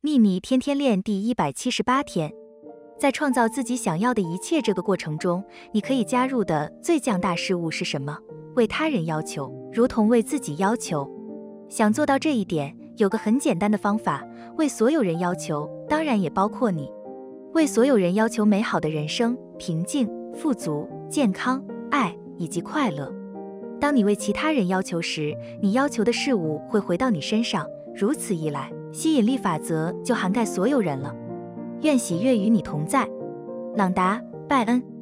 秘密天天练第一百七十八天，在创造自己想要的一切这个过程中，你可以加入的最强大事物是什么？为他人要求，如同为自己要求。想做到这一点，有个很简单的方法：为所有人要求，当然也包括你。为所有人要求美好的人生，平静、富足、健康、爱以及快乐。当你为其他人要求时，你要求的事物会回到你身上。如此一来，吸引力法则就涵盖所有人了。愿喜悦与你同在，朗达·拜恩。